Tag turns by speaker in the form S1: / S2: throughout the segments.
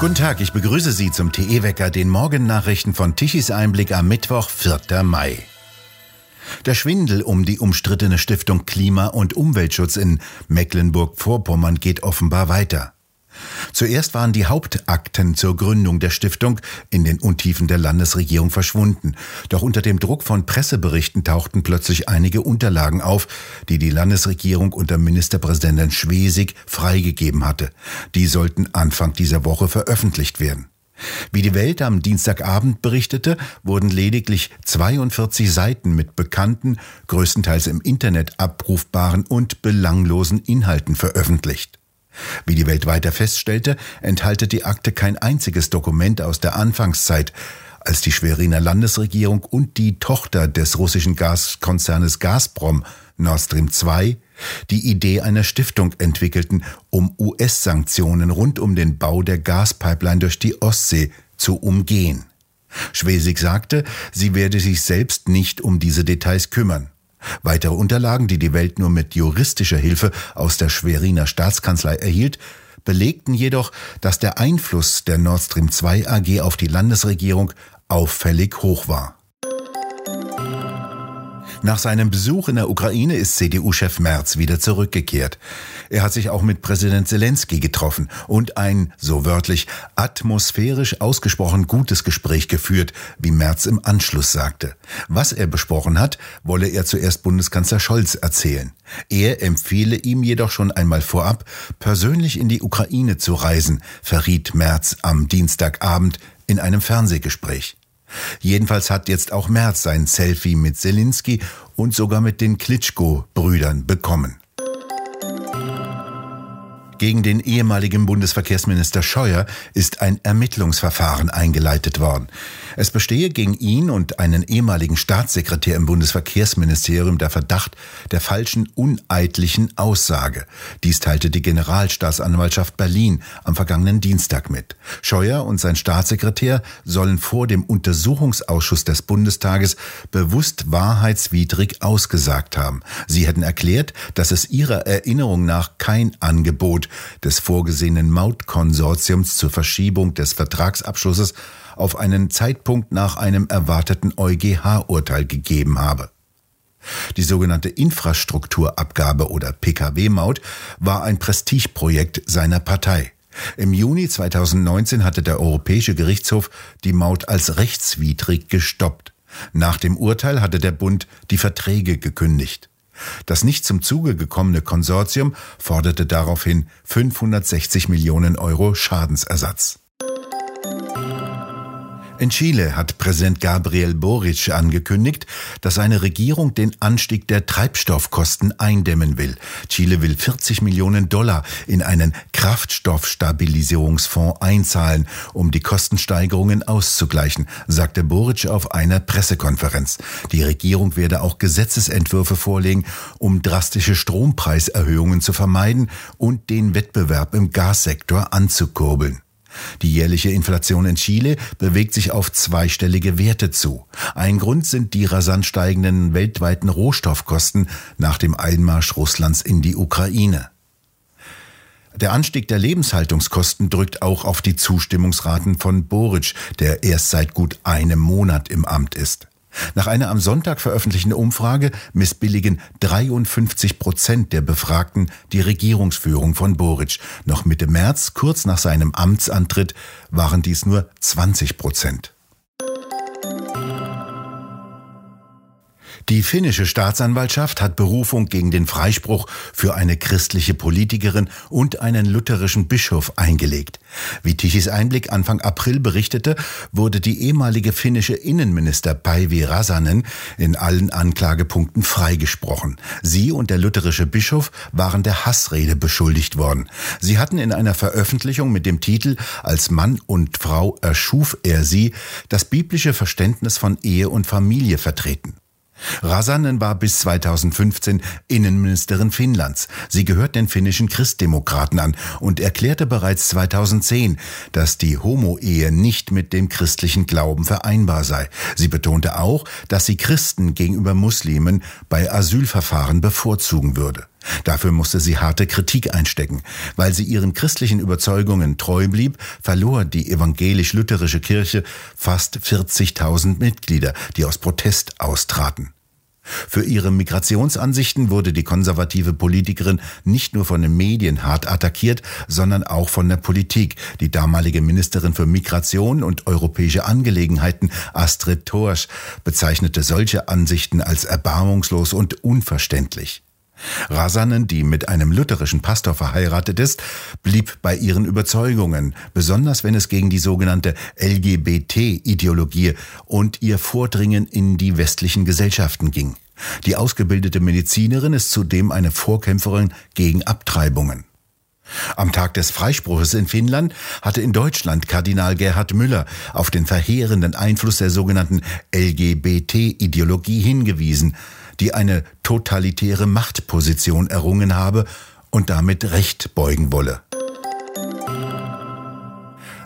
S1: Guten Tag, ich begrüße Sie zum TE-Wecker, den Morgennachrichten von Tichys Einblick am Mittwoch, 4. Mai. Der Schwindel um die umstrittene Stiftung Klima- und Umweltschutz in Mecklenburg-Vorpommern geht offenbar weiter. Zuerst waren die Hauptakten zur Gründung der Stiftung in den Untiefen der Landesregierung verschwunden. Doch unter dem Druck von Presseberichten tauchten plötzlich einige Unterlagen auf, die die Landesregierung unter Ministerpräsident Schwesig freigegeben hatte. Die sollten Anfang dieser Woche veröffentlicht werden. Wie die Welt am Dienstagabend berichtete, wurden lediglich 42 Seiten mit bekannten, größtenteils im Internet abrufbaren und belanglosen Inhalten veröffentlicht. Wie die Welt weiter feststellte, enthalte die Akte kein einziges Dokument aus der Anfangszeit, als die Schweriner Landesregierung und die Tochter des russischen Gaskonzernes Gazprom, Nord Stream 2, die Idee einer Stiftung entwickelten, um US-Sanktionen rund um den Bau der Gaspipeline durch die Ostsee zu umgehen. Schwesig sagte, sie werde sich selbst nicht um diese Details kümmern. Weitere Unterlagen, die die Welt nur mit juristischer Hilfe aus der Schweriner Staatskanzlei erhielt, belegten jedoch, dass der Einfluss der Nord Stream 2 AG auf die Landesregierung auffällig hoch war. Nach seinem Besuch in der Ukraine ist CDU-Chef Merz wieder zurückgekehrt. Er hat sich auch mit Präsident Zelensky getroffen und ein, so wörtlich, atmosphärisch ausgesprochen gutes Gespräch geführt, wie Merz im Anschluss sagte. Was er besprochen hat, wolle er zuerst Bundeskanzler Scholz erzählen. Er empfehle ihm jedoch schon einmal vorab, persönlich in die Ukraine zu reisen, verriet Merz am Dienstagabend in einem Fernsehgespräch. Jedenfalls hat jetzt auch Merz sein Selfie mit Zelensky und sogar mit den Klitschko-Brüdern bekommen. Gegen den ehemaligen Bundesverkehrsminister Scheuer ist ein Ermittlungsverfahren eingeleitet worden. Es bestehe gegen ihn und einen ehemaligen Staatssekretär im Bundesverkehrsministerium der Verdacht der falschen uneidlichen Aussage. Dies teilte die Generalstaatsanwaltschaft Berlin am vergangenen Dienstag mit. Scheuer und sein Staatssekretär sollen vor dem Untersuchungsausschuss des Bundestages bewusst wahrheitswidrig ausgesagt haben. Sie hätten erklärt, dass es ihrer Erinnerung nach kein Angebot des vorgesehenen Mautkonsortiums zur Verschiebung des Vertragsabschlusses auf einen Zeitpunkt nach einem erwarteten EuGH-Urteil gegeben habe. Die sogenannte Infrastrukturabgabe oder PKW-Maut war ein Prestigeprojekt seiner Partei. Im Juni 2019 hatte der Europäische Gerichtshof die Maut als rechtswidrig gestoppt. Nach dem Urteil hatte der Bund die Verträge gekündigt. Das nicht zum Zuge gekommene Konsortium forderte daraufhin 560 Millionen Euro Schadensersatz. In Chile hat Präsident Gabriel Boric angekündigt, dass seine Regierung den Anstieg der Treibstoffkosten eindämmen will. Chile will 40 Millionen Dollar in einen Kraftstoffstabilisierungsfonds einzahlen, um die Kostensteigerungen auszugleichen, sagte Boric auf einer Pressekonferenz. Die Regierung werde auch Gesetzesentwürfe vorlegen, um drastische Strompreiserhöhungen zu vermeiden und den Wettbewerb im Gassektor anzukurbeln. Die jährliche Inflation in Chile bewegt sich auf zweistellige Werte zu. Ein Grund sind die rasant steigenden weltweiten Rohstoffkosten nach dem Einmarsch Russlands in die Ukraine. Der Anstieg der Lebenshaltungskosten drückt auch auf die Zustimmungsraten von Boric, der erst seit gut einem Monat im Amt ist. Nach einer am Sonntag veröffentlichten Umfrage missbilligen 53 Prozent der Befragten die Regierungsführung von Boric. Noch Mitte März, kurz nach seinem Amtsantritt, waren dies nur 20 Prozent. Die finnische Staatsanwaltschaft hat Berufung gegen den Freispruch für eine christliche Politikerin und einen lutherischen Bischof eingelegt. Wie Tichys Einblick Anfang April berichtete, wurde die ehemalige finnische Innenminister Päivi Rasanen in allen Anklagepunkten freigesprochen. Sie und der lutherische Bischof waren der Hassrede beschuldigt worden. Sie hatten in einer Veröffentlichung mit dem Titel Als Mann und Frau erschuf er sie das biblische Verständnis von Ehe und Familie vertreten. Rasanen war bis 2015 Innenministerin Finnlands. Sie gehört den finnischen Christdemokraten an und erklärte bereits 2010, dass die Homo-Ehe nicht mit dem christlichen Glauben vereinbar sei. Sie betonte auch, dass sie Christen gegenüber Muslimen bei Asylverfahren bevorzugen würde. Dafür musste sie harte Kritik einstecken. Weil sie ihren christlichen Überzeugungen treu blieb, verlor die evangelisch-lutherische Kirche fast 40.000 Mitglieder, die aus Protest austraten. Für ihre Migrationsansichten wurde die konservative Politikerin nicht nur von den Medien hart attackiert, sondern auch von der Politik. Die damalige Ministerin für Migration und europäische Angelegenheiten, Astrid Thorsch, bezeichnete solche Ansichten als erbarmungslos und unverständlich. Rasanen, die mit einem lutherischen Pastor verheiratet ist, blieb bei ihren Überzeugungen, besonders wenn es gegen die sogenannte LGBT-Ideologie und ihr Vordringen in die westlichen Gesellschaften ging. Die ausgebildete Medizinerin ist zudem eine Vorkämpferin gegen Abtreibungen. Am Tag des Freispruches in Finnland hatte in Deutschland Kardinal Gerhard Müller auf den verheerenden Einfluss der sogenannten LGBT-Ideologie hingewiesen, die eine totalitäre Machtposition errungen habe und damit Recht beugen wolle.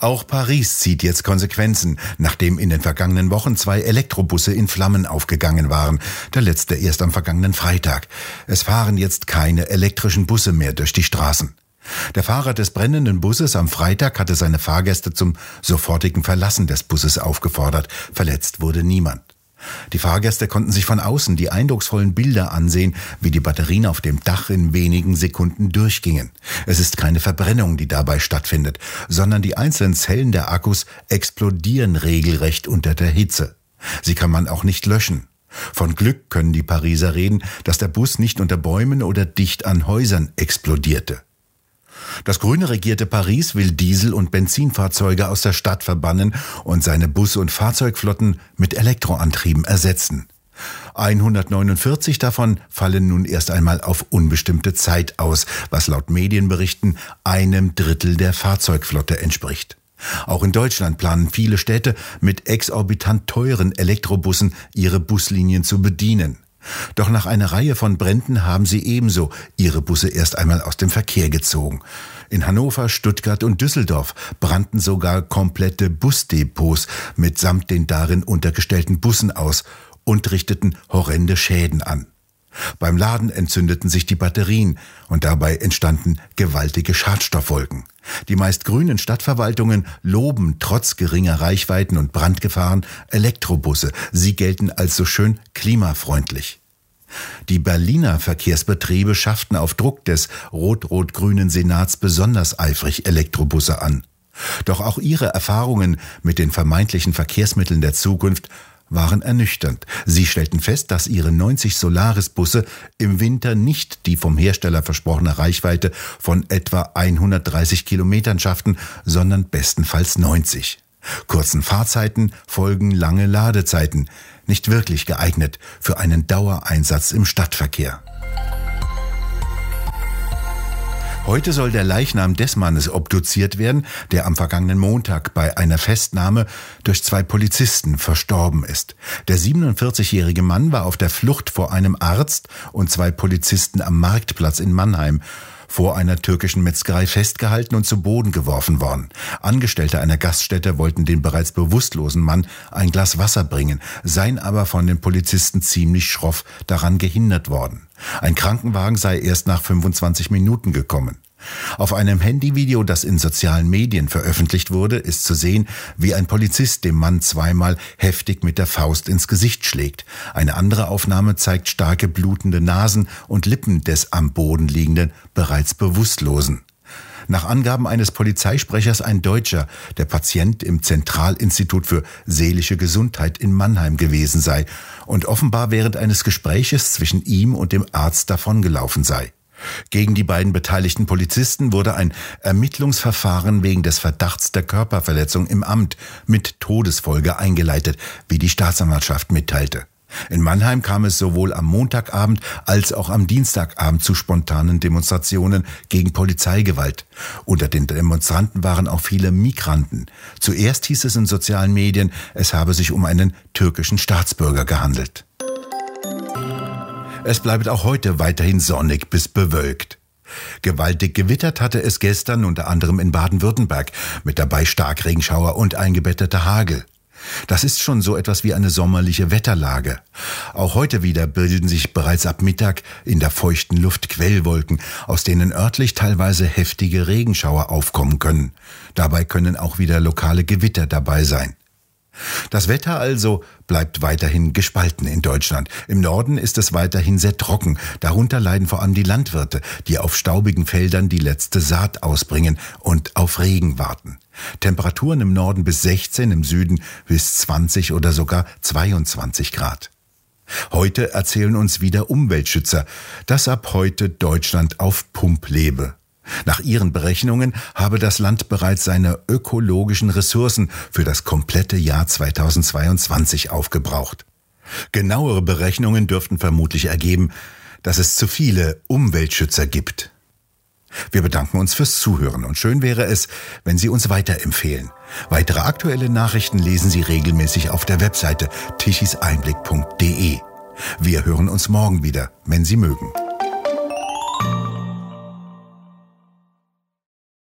S1: Auch Paris zieht jetzt Konsequenzen, nachdem in den vergangenen Wochen zwei Elektrobusse in Flammen aufgegangen waren, der letzte erst am vergangenen Freitag. Es fahren jetzt keine elektrischen Busse mehr durch die Straßen. Der Fahrer des brennenden Busses am Freitag hatte seine Fahrgäste zum sofortigen Verlassen des Busses aufgefordert. Verletzt wurde niemand. Die Fahrgäste konnten sich von außen die eindrucksvollen Bilder ansehen, wie die Batterien auf dem Dach in wenigen Sekunden durchgingen. Es ist keine Verbrennung, die dabei stattfindet, sondern die einzelnen Zellen der Akkus explodieren regelrecht unter der Hitze. Sie kann man auch nicht löschen. Von Glück können die Pariser reden, dass der Bus nicht unter Bäumen oder dicht an Häusern explodierte. Das grüne regierte Paris will Diesel- und Benzinfahrzeuge aus der Stadt verbannen und seine Bus- und Fahrzeugflotten mit Elektroantrieben ersetzen. 149 davon fallen nun erst einmal auf unbestimmte Zeit aus, was laut Medienberichten einem Drittel der Fahrzeugflotte entspricht. Auch in Deutschland planen viele Städte mit exorbitant teuren Elektrobussen ihre Buslinien zu bedienen. Doch nach einer Reihe von Bränden haben sie ebenso ihre Busse erst einmal aus dem Verkehr gezogen. In Hannover, Stuttgart und Düsseldorf brannten sogar komplette Busdepots mitsamt den darin untergestellten Bussen aus und richteten horrende Schäden an. Beim Laden entzündeten sich die Batterien und dabei entstanden gewaltige Schadstoffwolken. Die meist grünen Stadtverwaltungen loben trotz geringer Reichweiten und Brandgefahren Elektrobusse. Sie gelten als so schön klimafreundlich. Die Berliner Verkehrsbetriebe schafften auf Druck des rot-rot-grünen Senats besonders eifrig Elektrobusse an. Doch auch ihre Erfahrungen mit den vermeintlichen Verkehrsmitteln der Zukunft waren ernüchternd. Sie stellten fest, dass ihre 90 Solaris-Busse im Winter nicht die vom Hersteller versprochene Reichweite von etwa 130 Kilometern schafften, sondern bestenfalls 90. Kurzen Fahrzeiten folgen lange Ladezeiten, nicht wirklich geeignet für einen Dauereinsatz im Stadtverkehr. Heute soll der Leichnam des Mannes obduziert werden, der am vergangenen Montag bei einer Festnahme durch zwei Polizisten verstorben ist. Der 47-jährige Mann war auf der Flucht vor einem Arzt und zwei Polizisten am Marktplatz in Mannheim vor einer türkischen Metzgerei festgehalten und zu Boden geworfen worden. Angestellte einer Gaststätte wollten den bereits bewusstlosen Mann ein Glas Wasser bringen, seien aber von den Polizisten ziemlich schroff daran gehindert worden. Ein Krankenwagen sei erst nach 25 Minuten gekommen. Auf einem Handyvideo, das in sozialen Medien veröffentlicht wurde, ist zu sehen, wie ein Polizist dem Mann zweimal heftig mit der Faust ins Gesicht schlägt. Eine andere Aufnahme zeigt starke blutende Nasen und Lippen des am Boden liegenden, bereits Bewusstlosen. Nach Angaben eines Polizeisprechers ein Deutscher, der Patient im Zentralinstitut für seelische Gesundheit in Mannheim gewesen sei und offenbar während eines Gespräches zwischen ihm und dem Arzt davongelaufen sei. Gegen die beiden beteiligten Polizisten wurde ein Ermittlungsverfahren wegen des Verdachts der Körperverletzung im Amt mit Todesfolge eingeleitet, wie die Staatsanwaltschaft mitteilte. In Mannheim kam es sowohl am Montagabend als auch am Dienstagabend zu spontanen Demonstrationen gegen Polizeigewalt. Unter den Demonstranten waren auch viele Migranten. Zuerst hieß es in sozialen Medien, es habe sich um einen türkischen Staatsbürger gehandelt. Es bleibt auch heute weiterhin sonnig bis bewölkt. Gewaltig gewittert hatte es gestern unter anderem in Baden-Württemberg, mit dabei Starkregenschauer und eingebetteter Hagel. Das ist schon so etwas wie eine sommerliche Wetterlage. Auch heute wieder bilden sich bereits ab Mittag in der feuchten Luft Quellwolken, aus denen örtlich teilweise heftige Regenschauer aufkommen können. Dabei können auch wieder lokale Gewitter dabei sein. Das Wetter also bleibt weiterhin gespalten in Deutschland. Im Norden ist es weiterhin sehr trocken. Darunter leiden vor allem die Landwirte, die auf staubigen Feldern die letzte Saat ausbringen und auf Regen warten. Temperaturen im Norden bis 16, im Süden bis 20 oder sogar 22 Grad. Heute erzählen uns wieder Umweltschützer, dass ab heute Deutschland auf Pump lebe. Nach ihren Berechnungen habe das Land bereits seine ökologischen Ressourcen für das komplette Jahr 2022 aufgebraucht. Genauere Berechnungen dürften vermutlich ergeben, dass es zu viele Umweltschützer gibt. Wir bedanken uns fürs Zuhören und schön wäre es, wenn Sie uns weiterempfehlen. Weitere aktuelle Nachrichten lesen Sie regelmäßig auf der Webseite tichiseinblick.de. Wir hören uns morgen wieder, wenn Sie mögen.